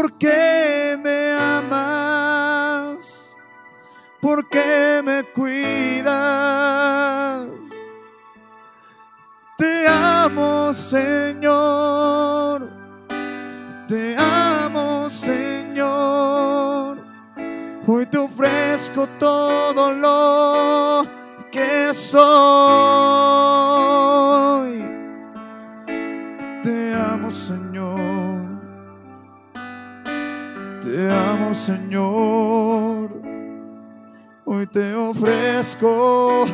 porque me amas, porque me cuidas. Te amo, Señor. Te amo, Señor. Hoy te ofrezco todo lo que soy. Señor. Hoy te ofrezco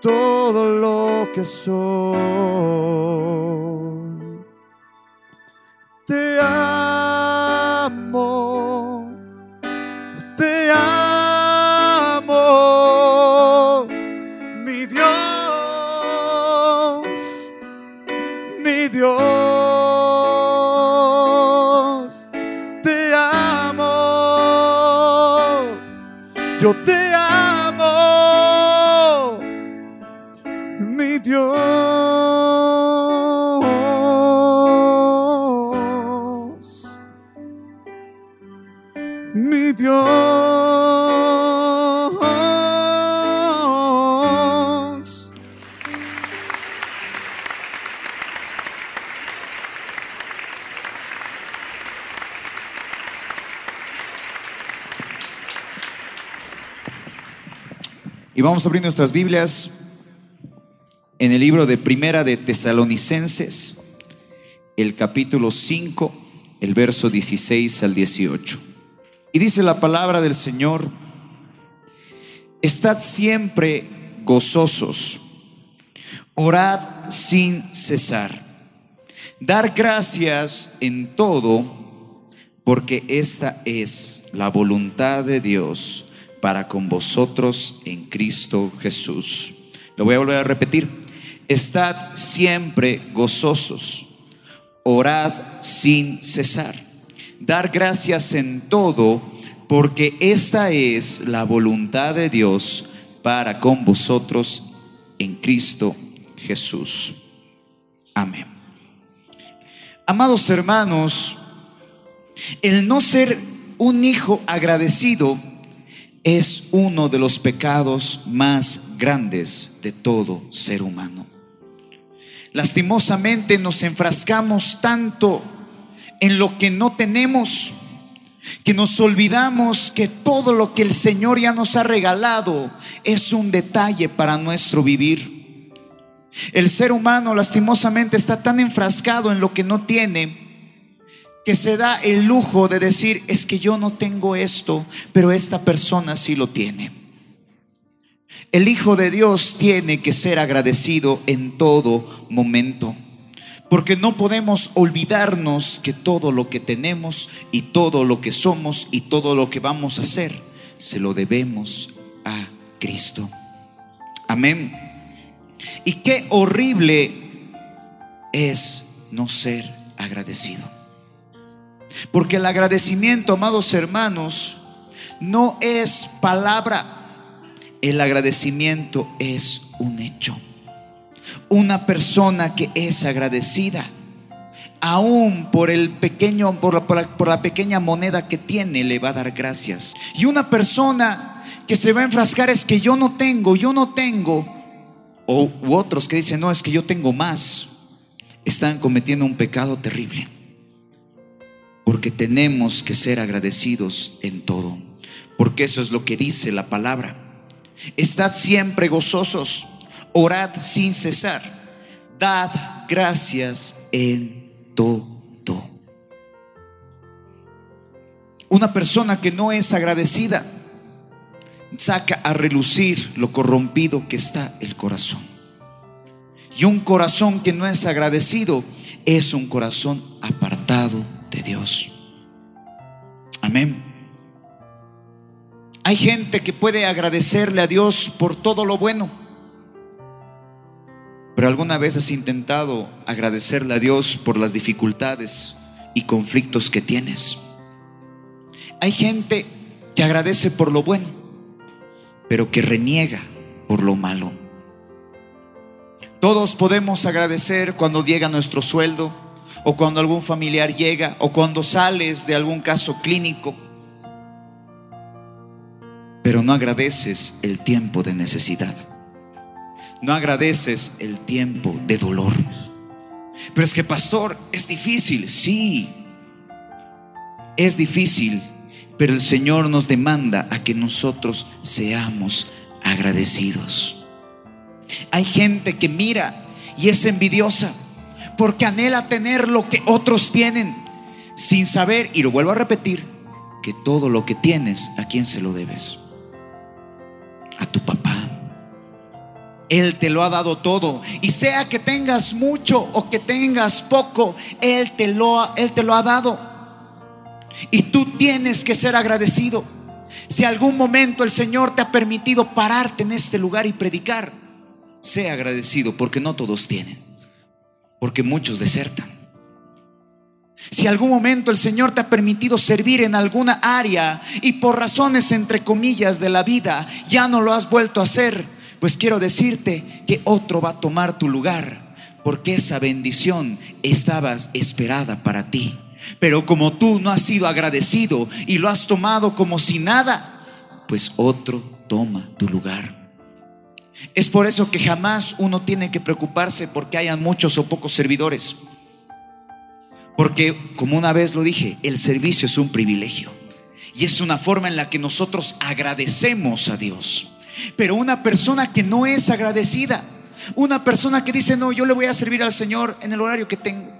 todo lo que soy. Te. Dios. Y vamos a abrir nuestras Biblias en el libro de Primera de Tesalonicenses, el capítulo 5, el verso 16 al 18. Y dice la palabra del Señor, estad siempre gozosos, orad sin cesar, dar gracias en todo, porque esta es la voluntad de Dios para con vosotros en Cristo Jesús. Lo voy a volver a repetir. Estad siempre gozosos, orad sin cesar, dar gracias en todo, porque esta es la voluntad de Dios para con vosotros en Cristo Jesús. Amén. Amados hermanos, el no ser un hijo agradecido es uno de los pecados más grandes de todo ser humano. Lastimosamente nos enfrascamos tanto en lo que no tenemos que nos olvidamos que todo lo que el Señor ya nos ha regalado es un detalle para nuestro vivir. El ser humano lastimosamente está tan enfrascado en lo que no tiene que se da el lujo de decir, es que yo no tengo esto, pero esta persona sí lo tiene. El Hijo de Dios tiene que ser agradecido en todo momento, porque no podemos olvidarnos que todo lo que tenemos y todo lo que somos y todo lo que vamos a hacer, se lo debemos a Cristo. Amén. Y qué horrible es no ser agradecido. Porque el agradecimiento, amados hermanos, no es palabra. El agradecimiento es un hecho. Una persona que es agradecida, aún por el pequeño, por la, por la- pequeña moneda que tiene, le va a dar gracias. Y una persona que se va a enfrascar es que yo no tengo, yo no tengo, o u otros que dicen, no, es que yo tengo más, están cometiendo un pecado terrible. Porque tenemos que ser agradecidos en todo. Porque eso es lo que dice la palabra. Estad siempre gozosos, orad sin cesar, dad gracias en todo. Una persona que no es agradecida saca a relucir lo corrompido que está el corazón. Y un corazón que no es agradecido es un corazón apartado de Dios. Amén. Hay gente que puede agradecerle a Dios por todo lo bueno. Pero alguna vez has intentado agradecerle a Dios por las dificultades y conflictos que tienes. Hay gente que agradece por lo bueno, pero que reniega por lo malo. Todos podemos agradecer cuando llega nuestro sueldo. o cuando algún familiar llega, o cuando sales de algún caso clínico. Pero no agradeces el tiempo de necesidad. No agradeces el tiempo de dolor. Pero es que, pastor, es difícil. Sí, es difícil, pero el Señor nos demanda a que nosotros seamos agradecidos. Hay gente que mira y es envidiosa porque anhela tener lo que otros tienen sin saber, y lo vuelvo a repetir, que todo lo que tienes, ¿a quién se lo debes? A tu papá. Él te lo ha dado todo. Y sea que tengas mucho o que tengas poco, Él te lo Él te lo ha dado. Y tú tienes que ser agradecido. Si algún momento el Señor te ha permitido pararte en este lugar y predicar, sea agradecido porque no todos tienen. Porque muchos desertan. Si algún momento el Señor te ha permitido servir en alguna área y por razones entre comillas de la vida ya no lo has vuelto a hacer, pues quiero decirte que otro va a tomar tu lugar, porque esa bendición estaba esperada para ti. Pero como tú no has sido agradecido y lo has tomado como si nada, pues otro toma tu lugar. Es por eso que jamás uno tiene que preocuparse porque hayan muchos o pocos servidores. Porque, como una vez lo dije, el servicio es un privilegio. Y es una forma en la que nosotros agradecemos a Dios. Pero una persona que no es agradecida, una persona que dice, no, yo le voy a servir al Señor en el horario que tengo.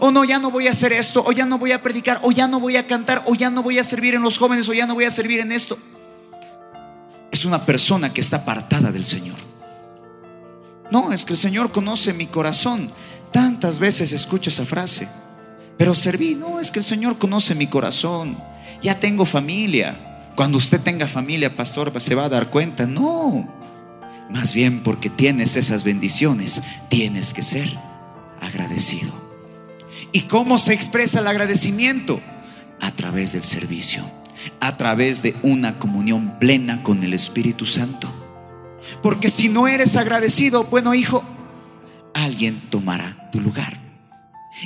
O no, ya no voy a hacer esto, o ya no voy a predicar, o ya no voy a cantar, o ya no voy a servir en los jóvenes, o ya no voy a servir en esto. Es una persona que está apartada del Señor. No, es que el Señor conoce mi corazón. Tantas veces escucho esa frase. Pero serví, no, es que el Señor conoce mi corazón. Ya tengo familia. Cuando usted tenga familia, pastor, se va a dar cuenta. No, más bien porque tienes esas bendiciones, tienes que ser agradecido. ¿Y cómo se expresa el agradecimiento? A través del servicio, a través de una comunión plena con el Espíritu Santo. Porque si no eres agradecido, bueno hijo, alguien tomará tu lugar.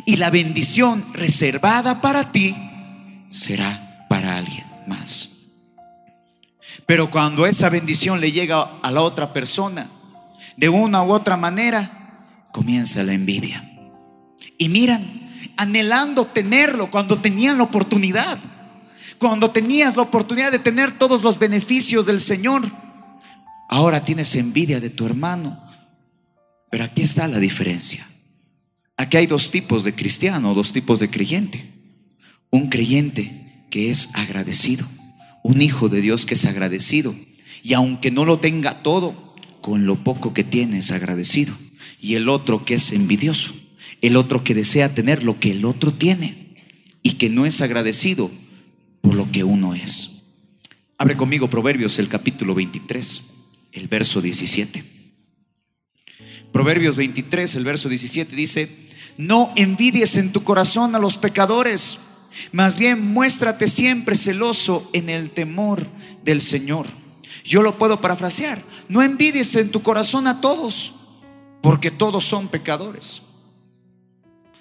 Y la bendición reservada para ti será para alguien más. Pero cuando esa bendición le llega a la otra persona, de una u otra manera, comienza la envidia. Y miran, anhelando tenerlo cuando tenían la oportunidad, cuando tenías la oportunidad de tener todos los beneficios del Señor, ahora tienes envidia de tu hermano. Pero aquí está la diferencia. Aquí hay dos tipos de cristiano, dos tipos de creyente. Un creyente que es agradecido un hijo de Dios que es agradecido. Y aunque no lo tenga todo, con lo poco que tiene es agradecido. Y el otro que es envidioso. El otro que desea tener lo que el otro tiene. Y que no es agradecido por lo que uno es. Abre conmigo Proverbios el capítulo 23, el verso 17. Proverbios 23, el verso 17 dice, no envidies en tu corazón a los pecadores más bien muéstrate siempre celoso en el temor del Señor. Yo lo puedo parafrasear. No envidies en tu corazón a todos, porque todos son pecadores.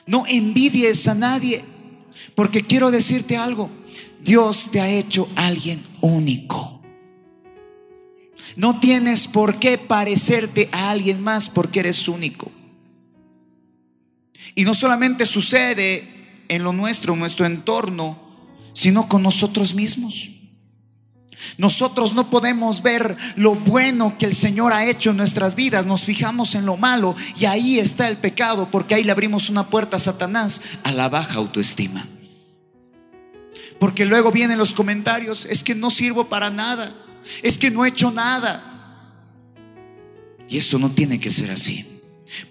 No envidies a nadie, porque quiero decirte algo. Dios te ha hecho alguien único. No tienes por qué parecerte a alguien más porque eres único. Y no solamente sucede en lo nuestro, en nuestro entorno, sino con nosotros mismos. Nosotros no podemos ver lo bueno que el Señor ha hecho en nuestras vidas, nos fijamos en lo malo y ahí está el pecado, porque ahí le abrimos una puerta a Satanás a la baja autoestima. Porque luego vienen los comentarios, es que no sirvo para nada, es que no he hecho nada. Y eso no tiene que ser así,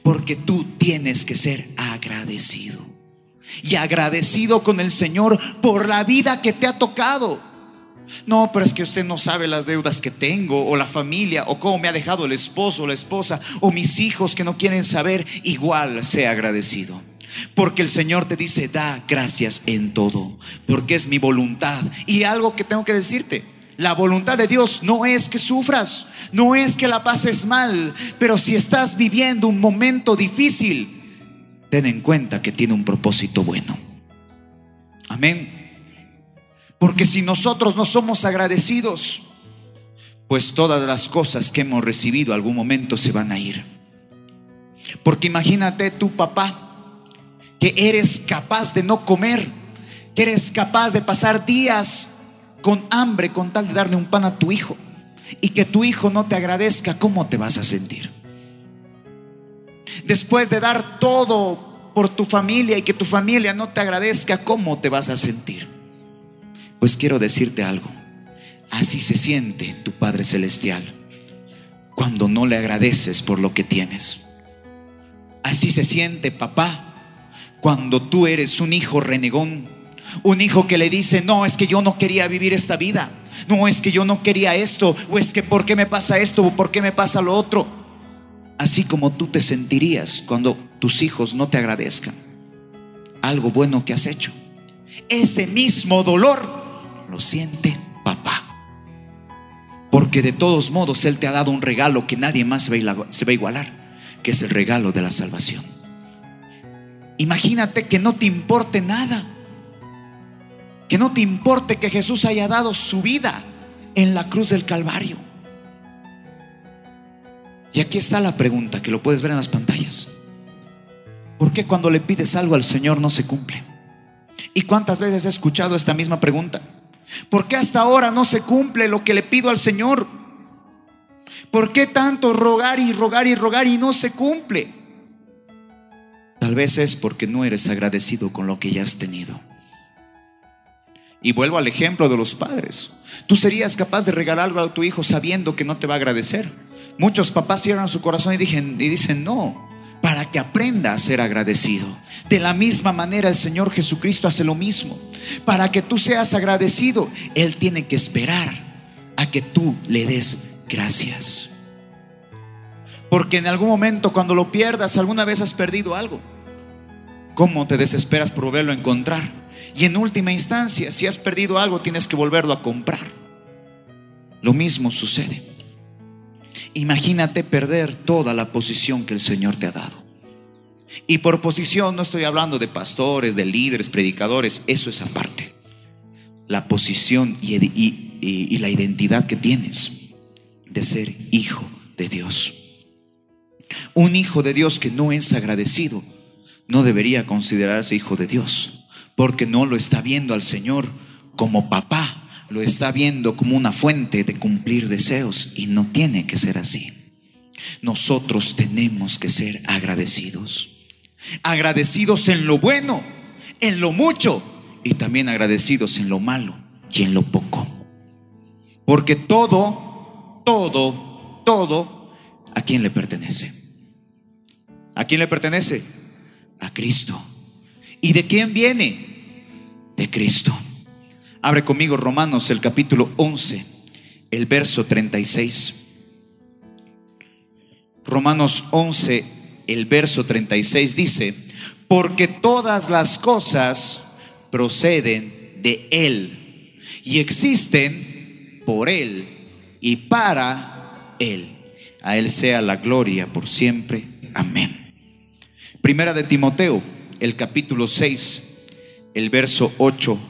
porque tú tienes que ser agradecido y agradecido con el Señor por la vida que te ha tocado. No, pero es que usted no sabe las deudas que tengo, o la familia, o cómo me ha dejado el esposo o la esposa, o mis hijos que no quieren saber. Igual sea agradecido. Porque el Señor te dice, da gracias en todo, porque es mi voluntad. Y algo que tengo que decirte, la voluntad de Dios no es que sufras, no es que la pases mal, pero si estás viviendo un momento difícil, ten en cuenta que tiene un propósito bueno. Amén. Porque si nosotros no somos agradecidos, pues todas las cosas que hemos recibido algún momento se van a ir. Porque imagínate tu papá, que eres capaz de no comer, que eres capaz de pasar días con hambre con tal de darle un pan a tu hijo y que tu hijo no te agradezca, ¿cómo te vas a sentir? Después de dar todo por tu familia y que tu familia no te agradezca, ¿cómo te vas a sentir? Pues quiero decirte algo. Así se siente tu Padre Celestial cuando no le agradeces por lo que tienes. Así se siente papá cuando tú eres un hijo renegón, un hijo que le dice, no, es que yo no quería vivir esta vida, no, es que yo no quería esto, o es que ¿por qué me pasa esto? o ¿por qué me pasa lo otro? Así como tú te sentirías cuando tus hijos no te agradezcan algo bueno que has hecho. Ese mismo dolor lo siente papá. Porque de todos modos Él te ha dado un regalo que nadie más se va a igualar, que es el regalo de la salvación. Imagínate que no te importe nada, que no te importe que Jesús haya dado su vida en la cruz del Calvario. Y aquí está la pregunta, que lo puedes ver en las pantallas. ¿Por qué cuando le pides algo al Señor no se cumple? ¿Y cuántas veces he escuchado esta misma pregunta? ¿Por qué hasta ahora no se cumple lo que le pido al Señor? ¿Por qué tanto rogar y rogar y rogar y no se cumple? Tal vez es porque no eres agradecido con lo que ya has tenido. Y vuelvo al ejemplo de los padres. Tú serías capaz de regalar algo a tu hijo sabiendo que no te va a agradecer. Muchos papás cierran su corazón y, dicen, y dicen no, para que aprenda a ser agradecido. De la misma manera el Señor Jesucristo hace lo mismo. Para que tú seas agradecido, Él tiene que esperar a que tú le des gracias. Porque en algún momento cuando lo pierdas, alguna vez has perdido algo. ¿Cómo te desesperas por volverlo a encontrar? Y en última instancia, si has perdido algo, tienes que volverlo a comprar. Lo mismo sucede. Imagínate perder toda la posición que el Señor te ha dado. Y por posición no estoy hablando de pastores, de líderes, predicadores, eso es aparte. La posición y, la identidad que tienes de ser hijo de Dios. Un hijo de Dios que no es agradecido no debería considerarse hijo de Dios, porque no lo está viendo al Señor como papá, lo está viendo como una fuente de cumplir deseos y no tiene que ser así. Nosotros tenemos que ser agradecidos. Agradecidos en lo bueno, en lo mucho y también agradecidos en lo malo y en lo poco. Porque todo, todo, todo, ¿a quién le pertenece? ¿A quién le pertenece? A Cristo. ¿Y de quién viene? De Cristo. Abre conmigo Romanos el capítulo 11, el verso 36. Romanos 11, el verso 36 dice, porque todas las cosas proceden de Él y existen por Él y para Él. A Él sea la gloria por siempre. Amén. Primera de Timoteo, el capítulo 6, el verso 8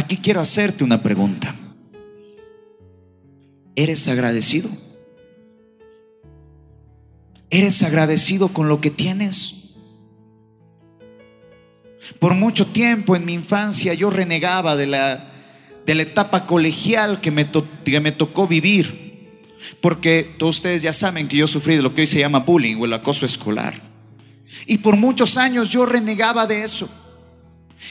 Aquí quiero hacerte una pregunta. ¿Eres agradecido? ¿Eres agradecido con lo que tienes? Por mucho tiempo en mi infancia yo renegaba de la, de la etapa colegial que me, que me tocó vivir. Porque todos ustedes ya saben que yo sufrí de lo que hoy se llama bullying o el acoso escolar. Y por muchos años yo renegaba de eso.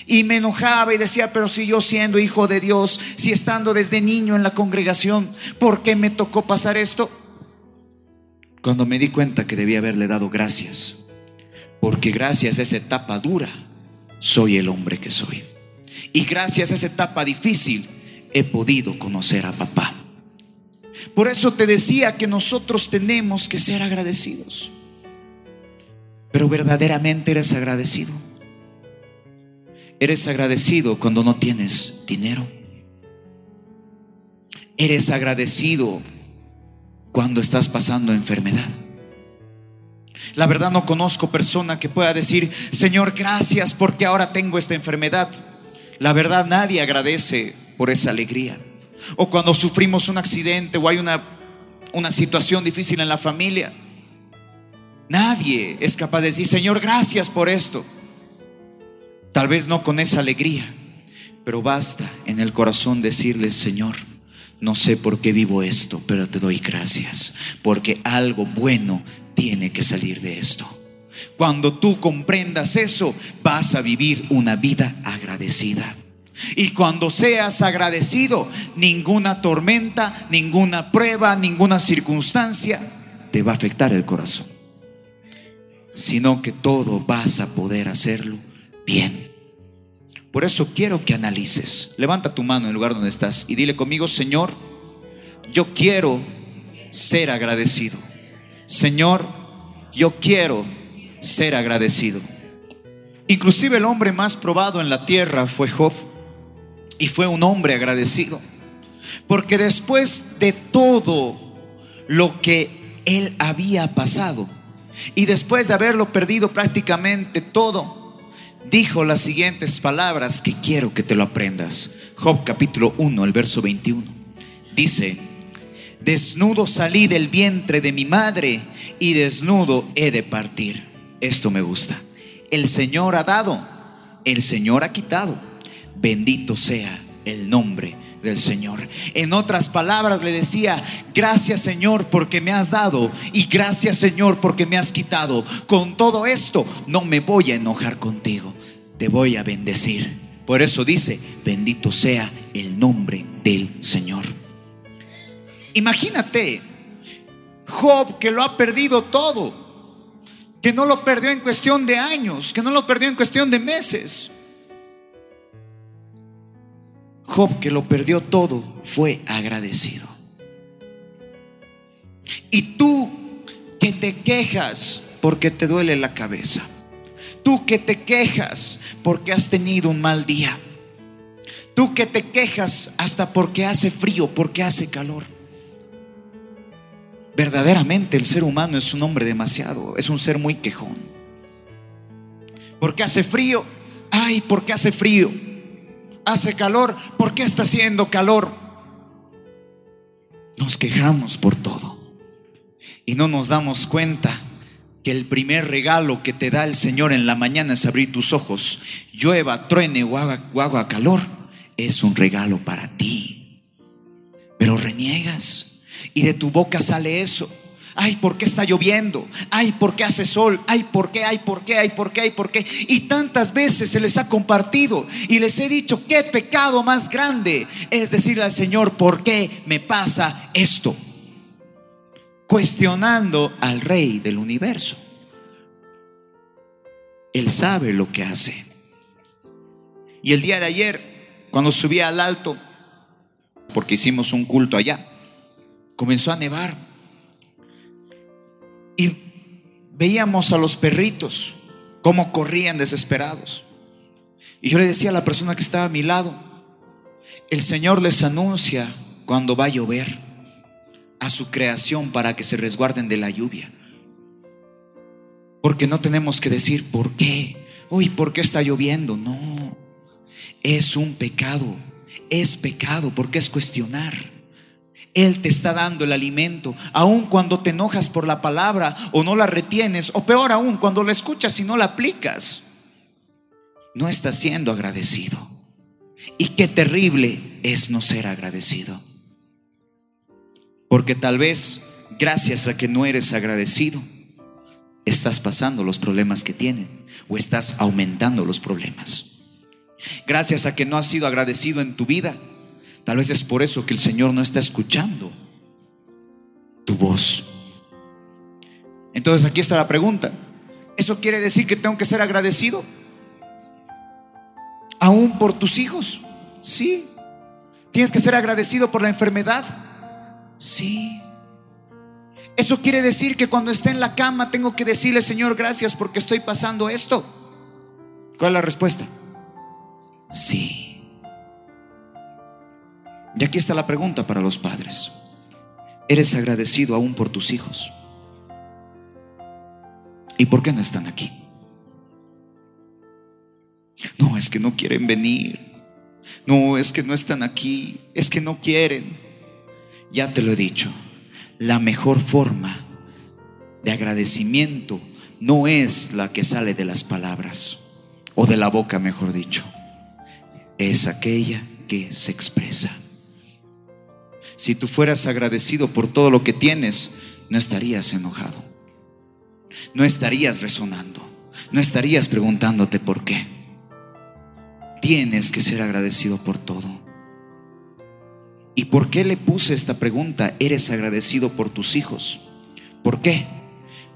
Y me enojaba y decía, pero si yo siendo hijo de Dios, si estando desde niño en la congregación, ¿por qué me tocó pasar esto? Cuando me di cuenta que debía haberle dado gracias Porque gracias a esa etapa dura, soy el hombre que soy. Y gracias a esa etapa difícil, he podido conocer a papá. Por eso te decía que nosotros tenemos que ser agradecidos. Pero verdaderamente eres agradecido. Eres agradecido cuando no tienes dinero. Eres agradecido cuando estás pasando enfermedad. La verdad no conozco persona que pueda decir, Señor, gracias porque ahora tengo esta enfermedad. La verdad nadie agradece por esa alegría. O cuando sufrimos un accidente o hay una, una situación difícil en la familia. Nadie es capaz de decir, Señor, gracias por esto. Tal vez no con esa alegría, pero basta en el corazón decirle, Señor, no sé por qué vivo esto, pero te doy gracias, porque algo bueno tiene que salir de esto. Cuando tú comprendas eso, vas a vivir una vida agradecida. Y cuando seas agradecido, ninguna tormenta, ninguna prueba, ninguna circunstancia te va a afectar el corazón. Sino que todo vas a poder hacerlo bien. Por eso quiero que analices. Levanta tu mano en el lugar donde estás y dile conmigo, Señor, yo quiero ser agradecido. Señor, yo quiero ser agradecido. Inclusive el hombre más probado en la tierra fue Job y fue un hombre agradecido. Porque después de todo lo que él había pasado y después de haberlo perdido prácticamente todo, dijo las siguientes palabras que quiero que te lo aprendas. Job capítulo 1, el verso 21. Dice, desnudo salí del vientre de mi madre y desnudo he de partir. Esto me gusta. El Señor ha dado, el Señor ha quitado. Bendito sea el nombre del Señor. En otras palabras le decía, gracias Señor porque me has dado y gracias Señor porque me has quitado. Con todo esto no me voy a enojar contigo, te voy a bendecir. Por eso dice, bendito sea el nombre del Señor. Imagínate, Job que lo ha perdido todo, que no lo perdió en cuestión de años, que no lo perdió en cuestión de meses. Job que lo perdió todo fue agradecido. Y tú que te quejas porque te duele la cabeza. Tú que te quejas porque has tenido un mal día. Tú que te quejas hasta porque hace frío, porque hace calor. Verdaderamente el ser humano es un hombre demasiado, es un ser muy quejón. Porque hace frío, ay, porque hace frío. Hace calor, porque está haciendo calor. Nos quejamos por todo. Y no nos damos cuenta que el primer regalo que te da el Señor en la mañana es abrir tus ojos, llueva, truene o haga, o haga calor, es un regalo para ti. Pero reniegas y de tu boca sale eso. Ay, ¿por qué está lloviendo? Ay, ¿por qué hace sol? Ay, ¿por qué? Ay, ¿por qué? Ay, ¿por qué? Ay, ¿por qué? Y tantas veces se les ha compartido y les he dicho, ¿qué pecado más grande es decirle al Señor, ¿por qué me pasa esto? Cuestionando al Rey del universo. Él sabe lo que hace. Y el día de ayer, cuando subí al alto, porque hicimos un culto allá, comenzó a nevar. Veíamos a los perritos cómo corrían desesperados. Y yo le decía a la persona que estaba a mi lado, el Señor les anuncia cuando va a llover a su creación para que se resguarden de la lluvia. Porque no tenemos que decir por qué. Uy, ¿por qué está lloviendo? No. Es un pecado. Es pecado porque es cuestionar. Él te está dando el alimento, aun cuando te enojas por la palabra o no la retienes, o peor aún, cuando la escuchas y no la aplicas. No estás siendo agradecido. Y qué terrible es no ser agradecido. Porque tal vez, gracias a que no eres agradecido, estás pasando los problemas que tienen o estás aumentando los problemas. Gracias a que no has sido agradecido en tu vida, tal vez es por eso que el Señor no está escuchando tu voz. Entonces aquí está la pregunta. ¿Eso quiere decir que tengo que ser agradecido? Aún por tus hijos. Sí. ¿Tienes que ser agradecido por la enfermedad? Sí. ¿Eso quiere decir que cuando esté en la cama tengo que decirle, Señor, gracias porque estoy pasando esto? ¿Cuál es la respuesta? Sí. Y aquí está la pregunta para los padres. ¿Eres agradecido aún por tus hijos? ¿Y por qué no están aquí? No, es que no quieren venir. No, es que no están aquí. Es que no quieren. Ya te lo he dicho. La mejor forma de agradecimiento no es la que sale de las palabras, o de la boca, mejor dicho. Es aquella que se expresa. Si tú fueras agradecido por todo lo que tienes, no estarías enojado. No estarías resonando. No estarías preguntándote por qué. Tienes que ser agradecido por todo. ¿Y por qué le puse esta pregunta? ¿Eres agradecido por tus hijos? ¿Por qué?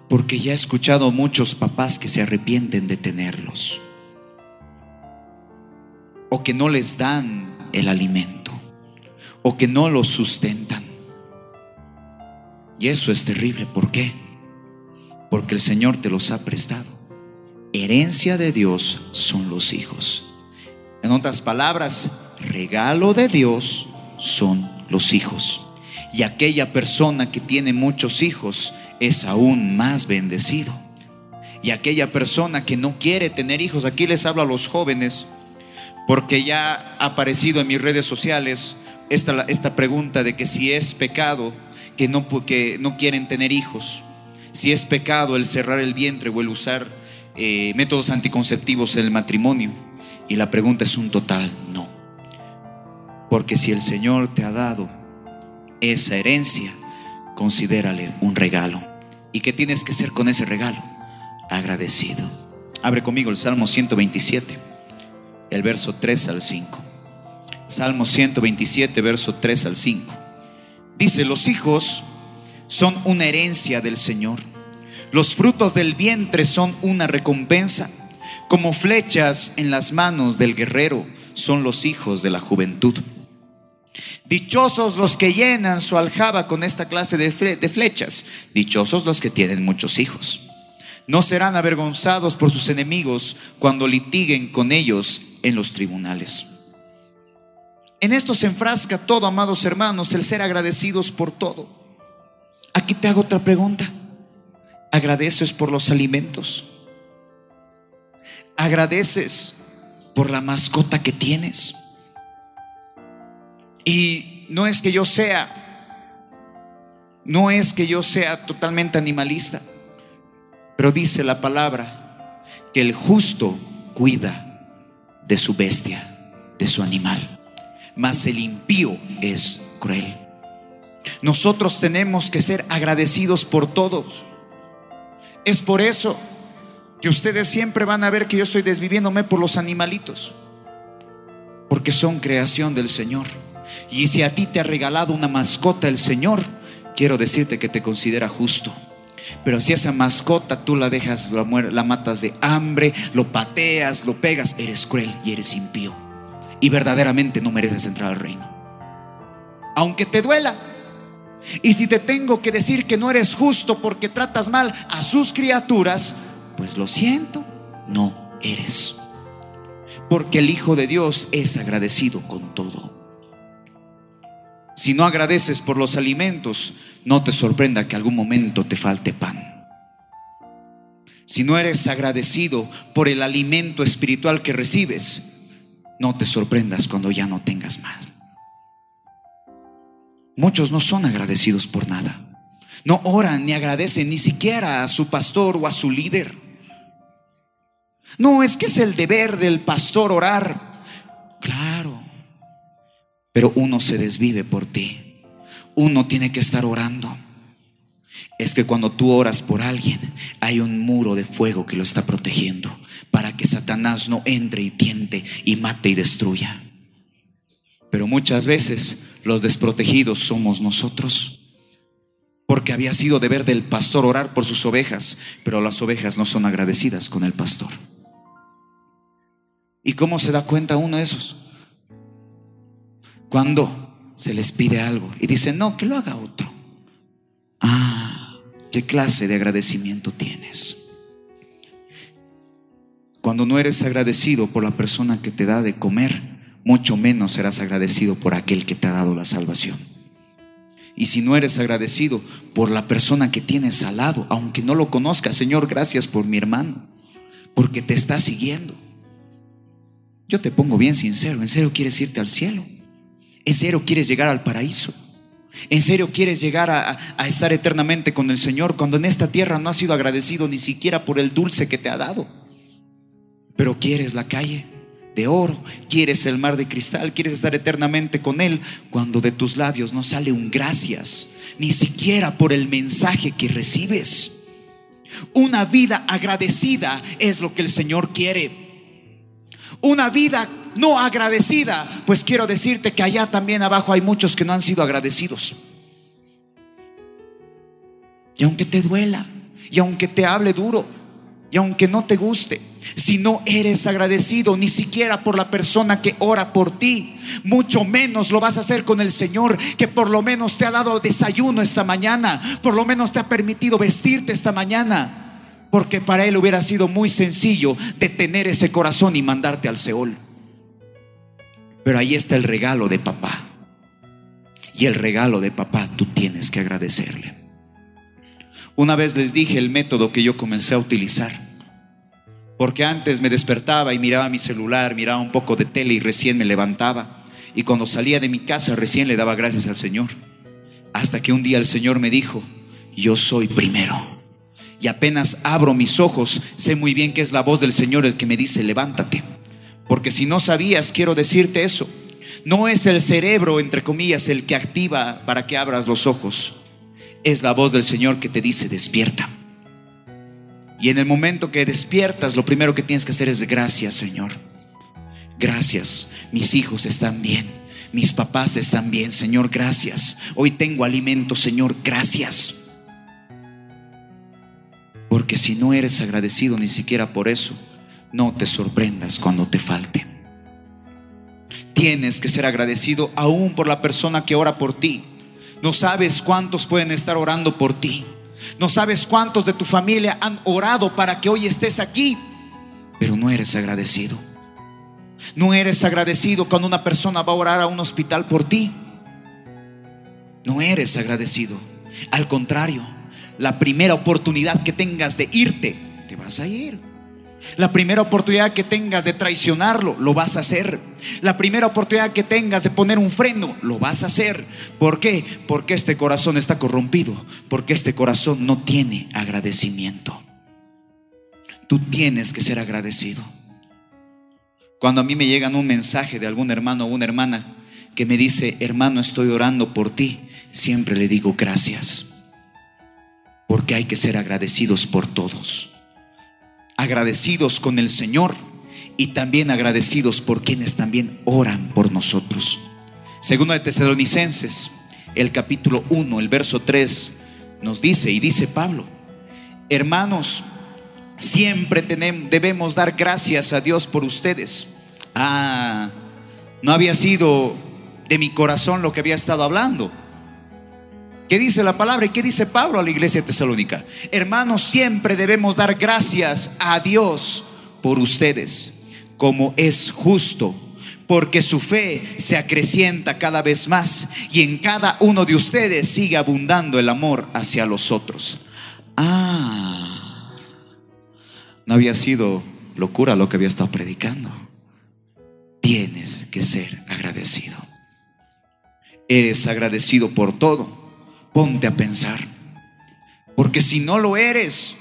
Porque ya he escuchado muchos papás que se arrepienten de tenerlos. O que no les dan el alimento. O que no los sustentan. Y eso es terrible. ¿Por qué? Porque el Señor te los ha prestado. Herencia de Dios son los hijos. En otras palabras, regalo de Dios son los hijos. Y aquella persona que tiene muchos hijos es aún más bendecido. Y aquella persona que no quiere tener hijos, aquí les hablo a los jóvenes, porque ya ha aparecido en mis redes sociales esta, esta pregunta de que si es pecado que no, no quieren tener hijos, si es pecado el cerrar el vientre o el usar eh, métodos anticonceptivos en el matrimonio. Y la pregunta es un total no. Porque si el Señor te ha dado esa herencia, considérale un regalo. ¿Y qué tienes que hacer con ese regalo? Agradecido. Abre conmigo el Salmo 127, el verso 3 al 5. Salmo 127, verso 3 al 5. Dice, los hijos son una herencia del Señor. Los frutos del vientre son una recompensa. Como flechas en las manos del guerrero son los hijos de la juventud. Dichosos los que llenan su aljaba con esta clase de, flechas. Dichosos los que tienen muchos hijos. No serán avergonzados por sus enemigos cuando litiguen con ellos en los tribunales. En esto se enfrasca todo, amados hermanos, el ser agradecidos por todo. Aquí te hago otra pregunta. ¿Agradeces por los alimentos? ¿Agradeces por la mascota que tienes? Y no es que yo sea, no es que yo sea totalmente animalista, pero dice la palabra que el justo cuida de su bestia, de su animal, mas el impío es cruel. Nosotros tenemos que ser agradecidos por todos. Es por eso que ustedes siempre van a ver que yo estoy desviviéndome por los animalitos, porque son creación del Señor. Y si a ti te ha regalado una mascota el Señor, quiero decirte que te considera justo. Pero si esa mascota tú la dejas, la, la matas de hambre, lo pateas, lo pegas, eres cruel y eres impío. Y verdaderamente no mereces entrar al reino. Aunque te duela, y si te tengo que decir que no eres justo porque tratas mal a sus criaturas, pues lo siento, no eres. Porque el Hijo de Dios es agradecido con todo. Si no agradeces por los alimentos, no te sorprenda que algún momento te falte pan. Si no eres agradecido por el alimento espiritual que recibes, no te sorprendas cuando ya no tengas más. Muchos no son agradecidos por nada. No oran ni agradecen ni siquiera a su pastor o a su líder. No, es que es el deber del pastor orar. Claro. Pero uno se desvive por ti. Uno tiene que estar orando. Es que cuando tú oras por alguien, hay un muro de fuego que lo está protegiendo para que Satanás no entre y tiente y mate y destruya. Pero muchas veces los desprotegidos somos nosotros. porque había sido deber del pastor orar por sus ovejas, pero las ovejas no son agradecidas con el pastor. ¿Y cómo se da cuenta uno de esos? Cuando se les pide algo y dicen, no, que lo haga otro. Ah, ¿qué clase de agradecimiento tienes? Cuando no eres agradecido por la persona que te da de comer, mucho menos serás agradecido por aquel que te ha dado la salvación. Y si no eres agradecido por la persona que tienes al lado, aunque no lo conozcas, Señor, gracias por mi hermano, porque te está siguiendo. Yo te pongo bien sincero, ¿en serio quieres irte al cielo? ¿En serio quieres llegar al paraíso? ¿En serio quieres llegar a, a, estar eternamente con el Señor cuando en esta tierra no has sido agradecido ni siquiera por el dulce que te ha dado? Pero quieres la calle de oro, quieres el mar de cristal, quieres estar eternamente con Él cuando de tus labios no sale un gracias, ni siquiera por el mensaje que recibes. Una vida agradecida es lo que el Señor quiere. Una vida no agradecida, pues quiero decirte que allá también abajo hay muchos que no han sido agradecidos. Y aunque te duela, y aunque te hable duro, y aunque no te guste, si no eres agradecido ni siquiera por la persona que ora por ti, mucho menos lo vas a hacer con el Señor que por lo menos te ha dado desayuno esta mañana, por lo menos te ha permitido vestirte esta mañana, porque para Él hubiera sido muy sencillo detener ese corazón y mandarte al Seol. Pero ahí está el regalo de papá. Y el regalo de papá tú tienes que agradecerle. Una vez les dije el método que yo comencé a utilizar. Porque antes me despertaba y miraba mi celular, miraba un poco de tele y recién me levantaba. Y cuando salía de mi casa recién le daba gracias al Señor. Hasta que un día el Señor me dijo, yo soy primero. Y apenas abro mis ojos, sé muy bien que es la voz del Señor el que me dice, levántate. Porque si no sabías, quiero decirte eso. No es el cerebro, entre comillas, el que activa para que abras los ojos. Es la voz del Señor que te dice, despierta. Y en el momento que despiertas, lo primero que tienes que hacer es gracias, Señor. Gracias, mis hijos están bien. Mis papás están bien, Señor, gracias. Hoy tengo alimento, Señor, gracias. Porque si no eres agradecido ni siquiera por eso, no te sorprendas cuando te falte. Tienes que ser agradecido aún por la persona que ora por ti. No sabes cuántos pueden estar orando por ti. No sabes cuántos de tu familia han orado para que hoy estés aquí, pero no eres agradecido. No eres agradecido cuando una persona va a orar a un hospital por ti. No eres agradecido. Al contrario, la primera oportunidad que tengas de irte, te vas a ir. La primera oportunidad que tengas de traicionarlo, lo vas a hacer. La primera oportunidad que tengas de poner un freno, lo vas a hacer. ¿Por qué? Porque este corazón está corrompido. Porque este corazón no tiene agradecimiento. Tú tienes que ser agradecido. Cuando a mí me llegan un mensaje de algún hermano o una hermana que me dice, hermano, estoy orando por ti, siempre le digo gracias. Porque hay que ser agradecidos por todos agradecidos con el Señor y también agradecidos por quienes también oran por nosotros. Segundo de Tesalonicenses, el capítulo 1, el verso 3, nos dice, y dice Pablo, hermanos, siempre tenemos, debemos dar gracias a Dios por ustedes. Ah, no había sido de mi corazón lo que había estado hablando ¿Qué dice la palabra y qué dice Pablo a la iglesia tesalónica? Hermanos, siempre debemos dar gracias a Dios por ustedes, como es justo, porque su fe se acrecienta cada vez más y en cada uno de ustedes sigue abundando el amor hacia los otros. Ah, no había sido locura lo que había estado predicando. Tienes que ser agradecido. Eres agradecido por todo Ponte a pensar. Porque si no lo eres,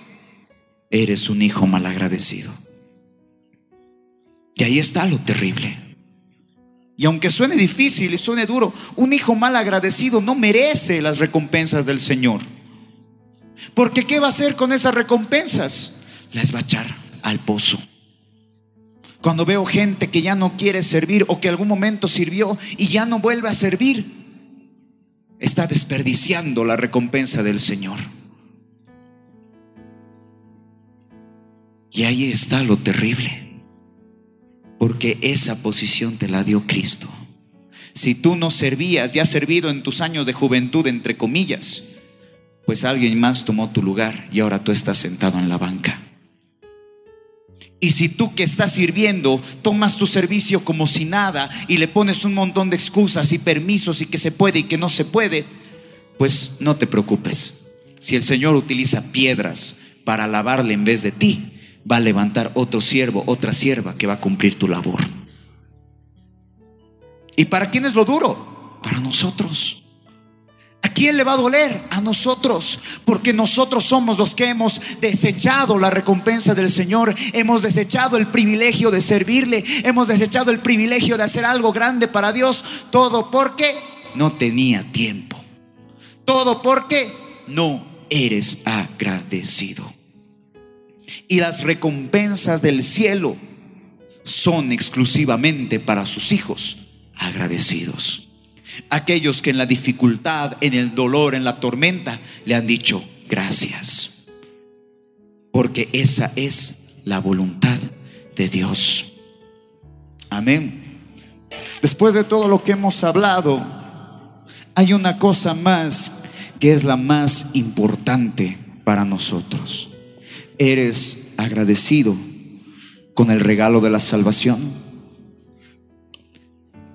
eres un hijo malagradecido. Y ahí está lo terrible. Y aunque suene difícil y suene duro, un hijo malagradecido no merece las recompensas del Señor. Porque ¿qué va a hacer con esas recompensas? Las va a echar al pozo. Cuando veo gente que ya no quiere servir o que algún momento sirvió y ya no vuelve a servir, está desperdiciando la recompensa del Señor. Y ahí está lo terrible, porque esa posición te la dio Cristo. Si tú no servías y has servido en tus años de juventud, entre comillas, pues alguien más tomó tu lugar y ahora tú estás sentado en la banca. Y si tú que estás sirviendo tomas tu servicio como si nada y le pones un montón de excusas y permisos y que se puede y que no se puede, pues no te preocupes. Si el Señor utiliza piedras para alabarle en vez de ti, va a levantar otro siervo, otra sierva que va a cumplir tu labor. ¿Y para quién es lo duro? Para nosotros. ¿A quién le va a doler? A nosotros, porque nosotros somos los que hemos desechado la recompensa del Señor, hemos desechado el privilegio de servirle, hemos desechado el privilegio de hacer algo grande para Dios, todo porque no tenía tiempo, todo porque no eres agradecido. Y las recompensas del cielo son exclusivamente para sus hijos agradecidos. Aquellos que en la dificultad, en el dolor, en la tormenta, le han dicho gracias. Porque esa es la voluntad de Dios. Amén. Después de todo lo que hemos hablado, hay una cosa más que es la más importante para nosotros. ¿Eres agradecido con el regalo de la salvación?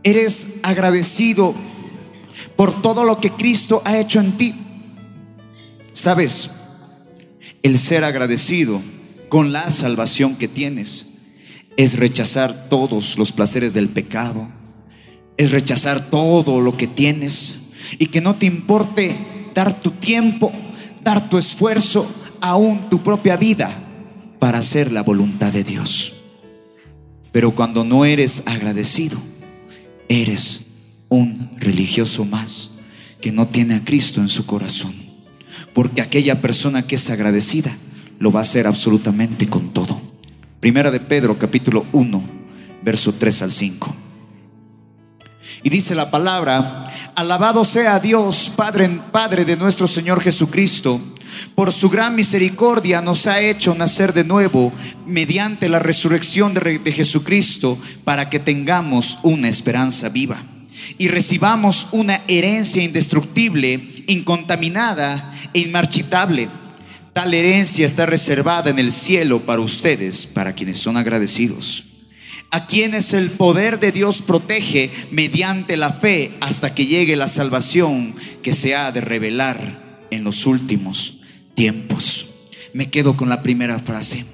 ¿Eres agradecido por todo lo que Cristo ha hecho en ti? ¿Sabes? El ser agradecido con la salvación que tienes es rechazar todos los placeres del pecado, es rechazar todo lo que tienes y que no te importe dar tu tiempo, dar tu esfuerzo, aún tu propia vida para hacer la voluntad de Dios. Pero cuando no eres agradecido, eres un religioso más que no tiene a Cristo en su corazón. Porque aquella persona que es agradecida lo va a hacer absolutamente con todo. Primera de Pedro capítulo 1, verso 3 al 5. Y dice la palabra, alabado sea Dios, Padre, Padre de nuestro Señor Jesucristo, por su gran misericordia nos ha hecho nacer de nuevo mediante la resurrección de, Jesucristo para que tengamos una esperanza viva y recibamos una herencia indestructible, incontaminada e inmarchitable. Tal herencia está reservada en el cielo para ustedes, para quienes son agradecidos a quienes el poder de Dios protege mediante la fe hasta que llegue la salvación que se ha de revelar en los últimos tiempos. Me quedo con la primera frase.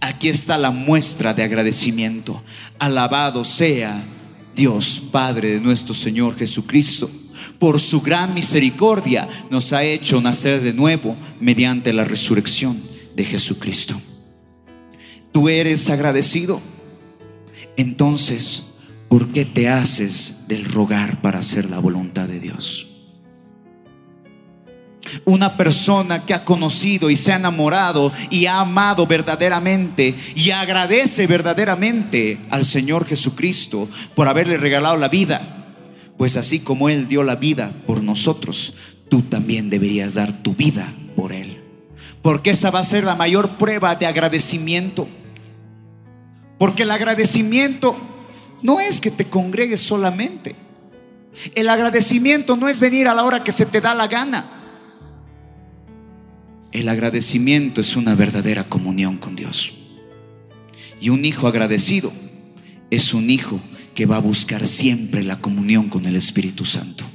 Aquí está la muestra de agradecimiento. Alabado sea Dios Padre de nuestro Señor Jesucristo. Por su gran misericordia nos ha hecho nacer de nuevo mediante la resurrección de Jesucristo. ¿Tú eres agradecido? Entonces, ¿por qué te haces del rogar para hacer la voluntad de Dios? Una persona que ha conocido y se ha enamorado y ha amado verdaderamente y agradece verdaderamente al Señor Jesucristo por haberle regalado la vida. Pues así como Él dio la vida por nosotros, tú también deberías dar tu vida por Él. Porque esa va a ser la mayor prueba de agradecimiento. Porque el agradecimiento no es que te congregues solamente. El agradecimiento no es venir a la hora que se te da la gana. El agradecimiento es una verdadera comunión con Dios. Y un hijo agradecido es un hijo que va a buscar siempre la comunión con el Espíritu Santo.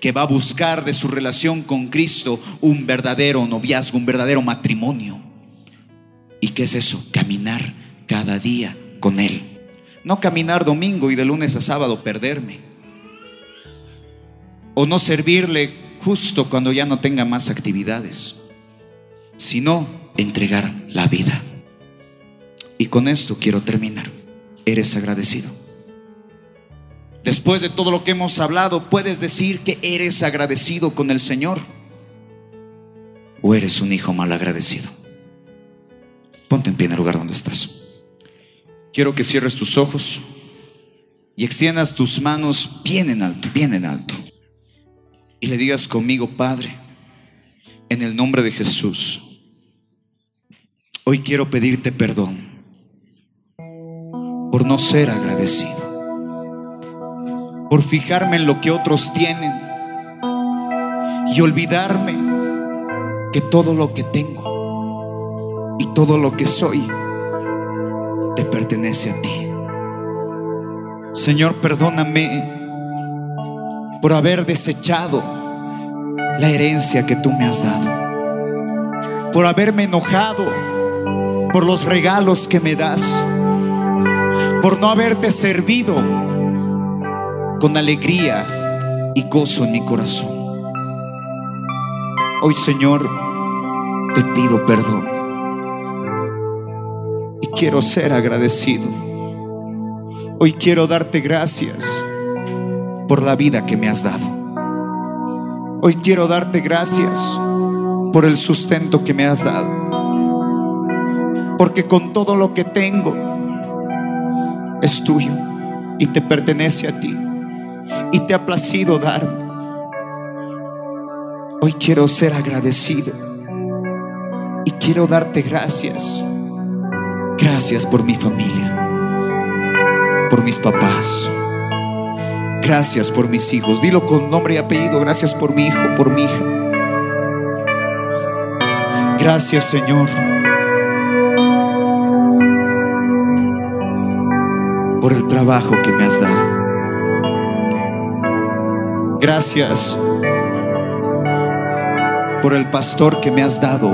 Que va a buscar de su relación con Cristo un verdadero noviazgo, un verdadero matrimonio. ¿Y qué es eso? Caminar cada día con Él. No caminar domingo y de lunes a sábado perderme. O no servirle justo cuando ya no tenga más actividades sino entregar la vida. Y con esto quiero terminar. Eres agradecido. Después de todo lo que hemos hablado, puedes decir que eres agradecido con el Señor. O eres un hijo mal agradecido. Ponte en pie en el lugar donde estás. Quiero que cierres tus ojos y extiendas tus manos bien en alto, bien en alto. y le digas conmigo, Padre, en el nombre de Jesús, hoy quiero pedirte perdón por no ser agradecido, por fijarme en lo que otros tienen y olvidarme que todo lo que tengo y todo lo que soy te pertenece a ti. Señor, perdóname por haber desechado la herencia que tú me has dado, por haberme enojado por los regalos que me das, por no haberte servido con alegría y gozo en mi corazón. Hoy, Señor, te pido perdón y quiero ser agradecido. Hoy quiero darte gracias por la vida que me has dado. Hoy quiero darte gracias por el sustento que me has dado. Porque con todo lo que tengo es tuyo y te pertenece a ti y te ha placido darme. Hoy quiero ser agradecido y quiero darte gracias. Gracias por mi familia, por mis papás. Gracias por mis hijos. Dilo con nombre y apellido. Gracias por mi hijo, por mi hija. Gracias Señor por el trabajo que me has dado. Gracias por el pastor que me has dado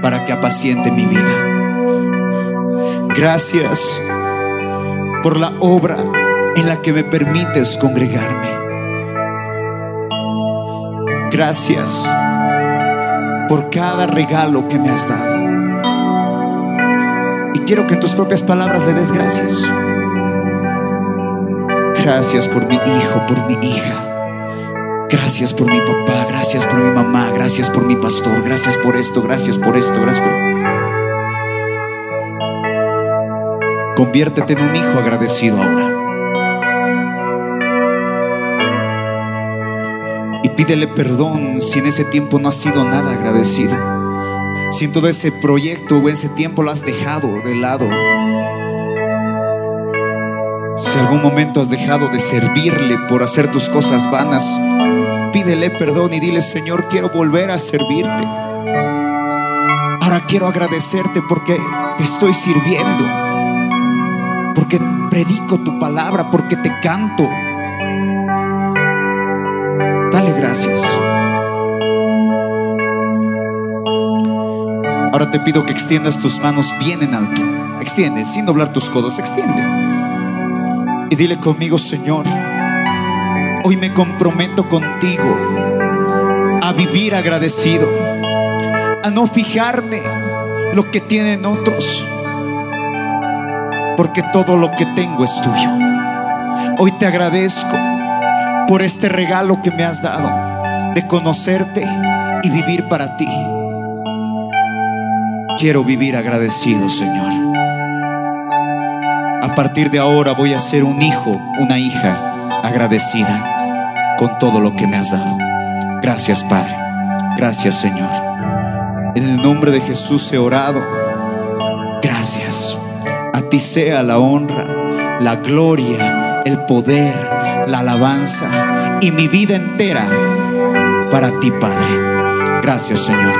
para que apaciente mi vida. Gracias por la obra en la que me permites congregarme. Gracias por cada regalo que me has dado. Y quiero que en tus propias palabras le des gracias. Gracias por mi hijo, por mi hija. Gracias por mi papá, gracias por mi mamá, gracias por mi pastor, gracias por esto, gracias por esto, gracias por... Conviértete en un hijo agradecido ahora. Pídele perdón si en ese tiempo no has sido nada agradecido. Si en todo ese proyecto o ese tiempo lo has dejado de lado. Si algún momento has dejado de servirle por hacer tus cosas vanas, pídele perdón y dile, Señor, quiero volver a servirte. Ahora quiero agradecerte porque te estoy sirviendo, porque predico tu palabra, porque te canto. Dale gracias. Ahora te pido que extiendas tus manos bien en alto. Extiende, sin doblar tus codos, extiende. Y dile conmigo, Señor, hoy me comprometo contigo a vivir agradecido, a no fijarme lo que tienen otros, porque todo lo que tengo es tuyo. Hoy te agradezco por este regalo que me has dado de conocerte y vivir para ti. Quiero vivir agradecido, Señor. A partir de ahora voy a ser un hijo, una hija agradecida con todo lo que me has dado. Gracias, Padre. Gracias, Señor. En el nombre de Jesús he orado. Gracias. A ti sea la honra, la gloria, el poder, la alabanza y mi vida entera para ti, Padre. Gracias, Señor.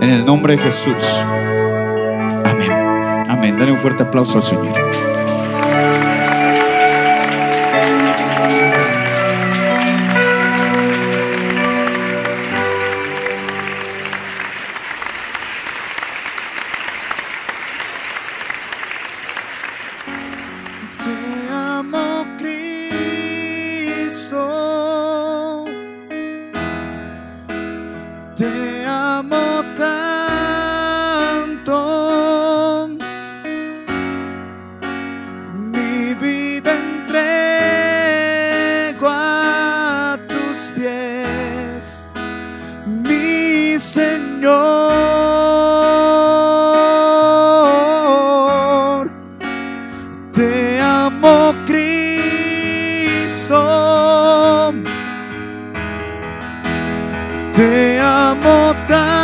En el nombre de Jesús. Amén. Amén. Dale un fuerte aplauso al Señor. Te amo tanto.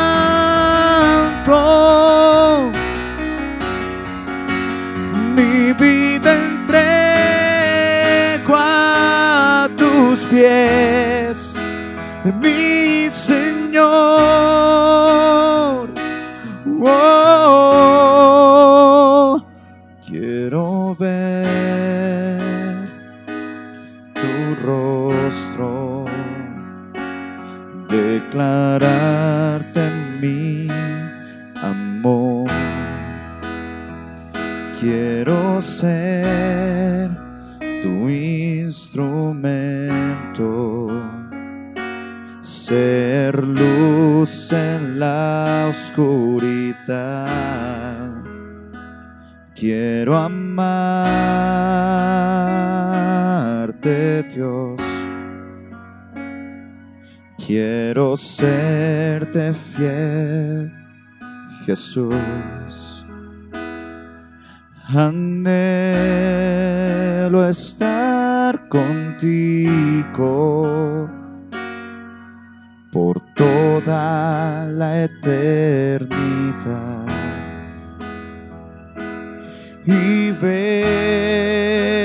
Mi vida entrego a tus pies, Serte fiel, Jesús. Anhelo estar contigo por toda la eternidad y ver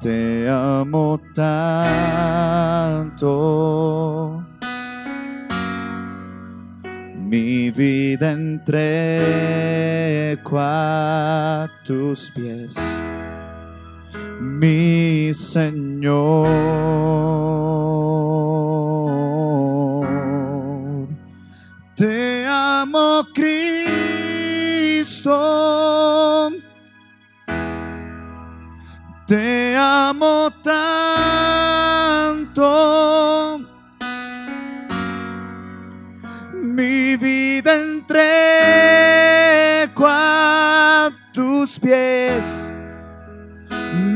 Te amo tanto. Mi vida entrego a tus pies, mi Señor. Te amo, Cristo. Te amo tanto. Mi vida entrego a tus pies,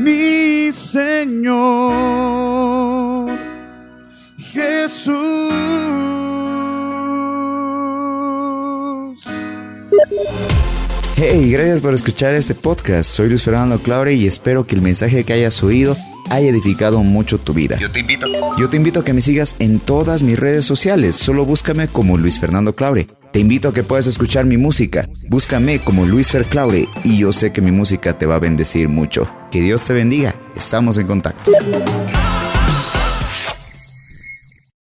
mi Señor Hey, gracias por escuchar este podcast. Soy Luis Fernando Claure y espero que el mensaje que hayas oído haya edificado mucho tu vida. Yo te invito. Yo te invito a que me sigas en todas mis redes sociales. Solo búscame como Luis Fernando Claure. Te invito a que puedas escuchar mi música. Búscame como Luis Fer Claure y yo sé que mi música te va a bendecir mucho. Que Dios te bendiga. Estamos en contacto.